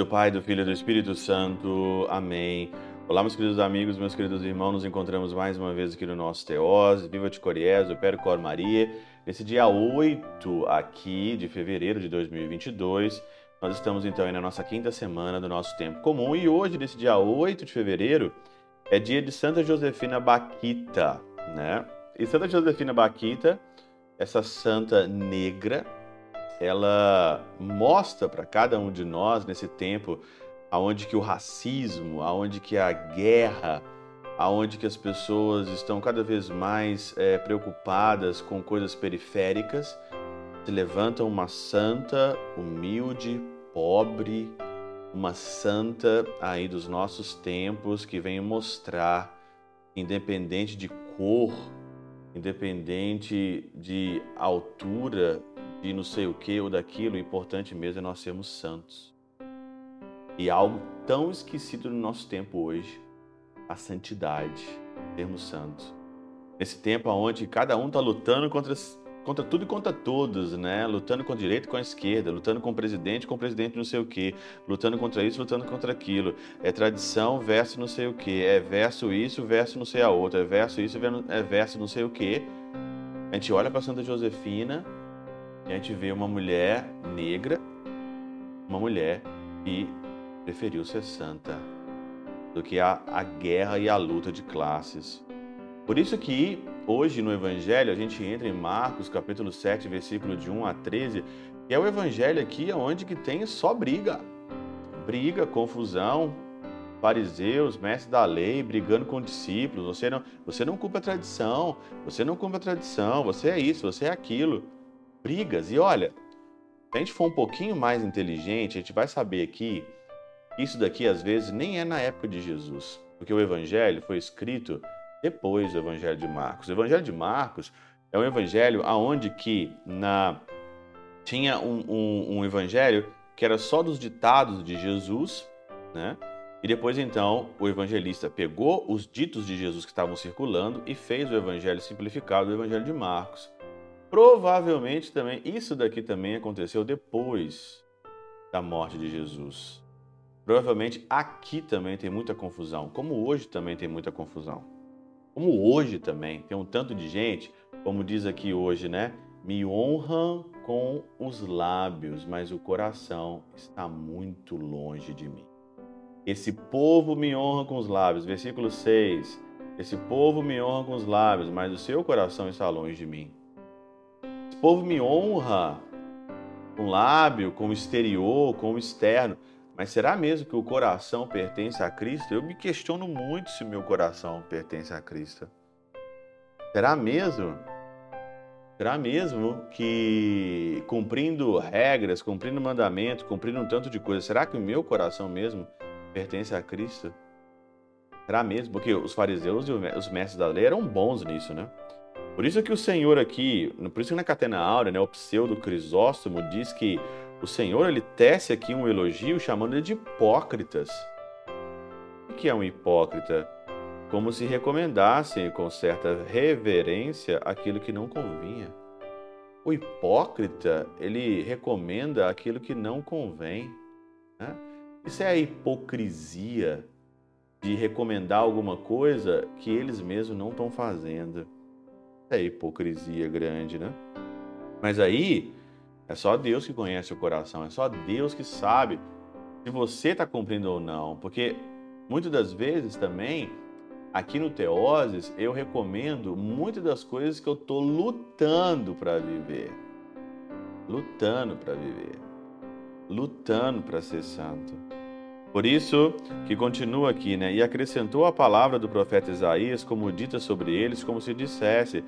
do Pai, do Filho e do Espírito Santo. Amém. Olá, meus queridos amigos, meus queridos irmãos, nos encontramos mais uma vez aqui no nosso Teós, Viva de Coriés, o Péro Cor Maria. Nesse dia 8 aqui de fevereiro de 2022, nós estamos então aí na nossa quinta semana do nosso tempo comum e hoje, nesse dia 8 de fevereiro, é dia de Santa Josefina Baquita, né? E Santa Josefina Baquita, essa santa negra, ela mostra para cada um de nós nesse tempo aonde que o racismo, aonde que a guerra, aonde que as pessoas estão cada vez mais é, preocupadas com coisas periféricas, se levanta uma santa, humilde, pobre, uma santa aí dos nossos tempos que vem mostrar, independente de cor, independente de altura, de não sei o que ou daquilo, o importante mesmo é nós sermos santos. E algo tão esquecido no nosso tempo hoje, a santidade, sermos santos. Nesse tempo onde cada um está lutando contra, contra tudo e contra todos, né? Lutando com a direita e com a esquerda, lutando com o presidente com o presidente não sei o quê, lutando contra isso, lutando contra aquilo. É tradição versus não sei o quê, é verso isso versus não sei a outra, é verso isso é verso não sei o quê. A gente olha para Santa Josefina e a gente vê uma mulher negra, uma mulher que preferiu ser santa do que a, a guerra e a luta de classes. Por isso que hoje no Evangelho a gente entra em Marcos capítulo 7, versículo de 1 a 13, que é o Evangelho aqui onde que tem só briga. Briga, confusão, fariseus, mestres da lei, brigando com discípulos. Você não, você não cumpre a tradição, você não cumpre a tradição, você é isso, você é aquilo. Brigas. E olha, se a gente for um pouquinho mais inteligente, a gente vai saber aqui isso daqui às vezes nem é na época de Jesus, porque o evangelho foi escrito depois do evangelho de Marcos. O evangelho de Marcos é um evangelho aonde que na tinha um, um, um evangelho que era só dos ditados de Jesus, né? E depois então o evangelista pegou os ditos de Jesus que estavam circulando e fez o evangelho simplificado, o evangelho de Marcos. Provavelmente também isso daqui também aconteceu depois da morte de Jesus. Provavelmente aqui também tem muita confusão, como hoje também tem muita confusão. Como hoje também tem um tanto de gente, como diz aqui hoje, né? Me honram com os lábios, mas o coração está muito longe de mim. Esse povo me honra com os lábios, versículo 6. Esse povo me honra com os lábios, mas o seu coração está longe de mim. Esse povo me honra com o lábio, com o exterior, com o externo, mas será mesmo que o coração pertence a Cristo? Eu me questiono muito se meu coração pertence a Cristo. Será mesmo? Será mesmo que cumprindo regras, cumprindo mandamentos, cumprindo um tanto de coisas, será que o meu coração mesmo pertence a Cristo? Será mesmo? Porque os fariseus e os mestres da lei eram bons nisso, né? Por isso que o Senhor aqui, por isso que na Catena Áurea, né, o pseudo Crisóstomo diz que o Senhor ele tece aqui um elogio chamando ele de hipócritas. O que é um hipócrita? Como se recomendassem com certa reverência aquilo que não convinha. O hipócrita, ele recomenda aquilo que não convém. Né? Isso é a hipocrisia de recomendar alguma coisa que eles mesmos não estão fazendo. É hipocrisia grande, né? Mas aí, é só Deus que conhece o coração, é só Deus que sabe se você está cumprindo ou não. Porque muitas das vezes também, aqui no Teoses, eu recomendo muitas das coisas que eu estou lutando para viver. Lutando para viver. Lutando para ser santo. Por isso que continua aqui, né? E acrescentou a palavra do profeta Isaías como dita sobre eles, como se dissesse: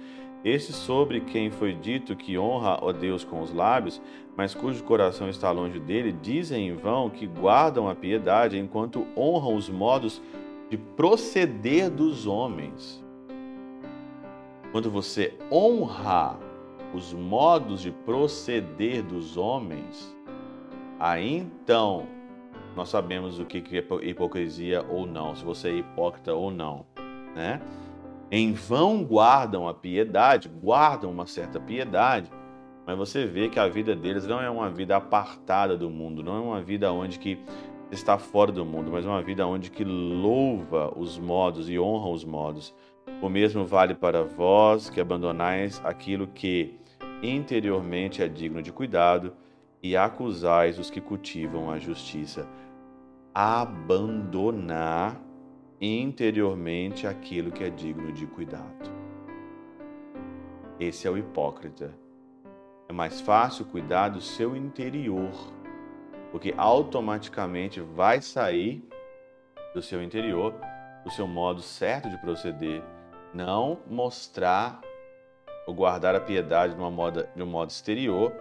esse sobre quem foi dito que honra a Deus com os lábios, mas cujo coração está longe dele, dizem em vão que guardam a piedade enquanto honram os modos de proceder dos homens. Quando você honra os modos de proceder dos homens, aí então nós sabemos o que é hipocrisia ou não, se você é hipócrita ou não, né? Em vão guardam a piedade, guardam uma certa piedade, mas você vê que a vida deles não é uma vida apartada do mundo, não é uma vida onde que está fora do mundo, mas uma vida onde que louva os modos e honra os modos. O mesmo vale para vós que abandonais aquilo que interiormente é digno de cuidado e acusais os que cultivam a justiça. Abandonar interiormente aquilo que é digno de cuidado. Esse é o hipócrita. É mais fácil cuidar do seu interior, porque automaticamente vai sair do seu interior o seu modo certo de proceder, não mostrar ou guardar a piedade de, uma moda, de um modo exterior,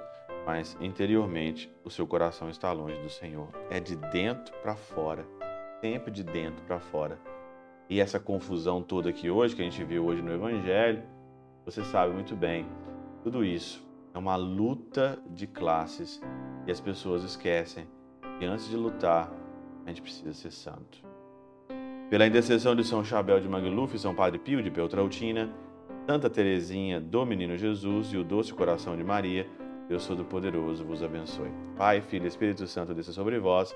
mas interiormente o seu coração está longe do Senhor. É de dentro para fora, sempre de dentro para fora. E essa confusão toda aqui hoje, que a gente viu hoje no Evangelho, você sabe muito bem, tudo isso é uma luta de classes e as pessoas esquecem que antes de lutar, a gente precisa ser santo. Pela intercessão de São Chabel de Magluf, São Padre Pio de Peltrautina, Santa Teresinha do Menino Jesus e o doce coração de Maria, Deus Todo-Poderoso vos abençoe. Pai, Filho e Espírito Santo desça sobre vós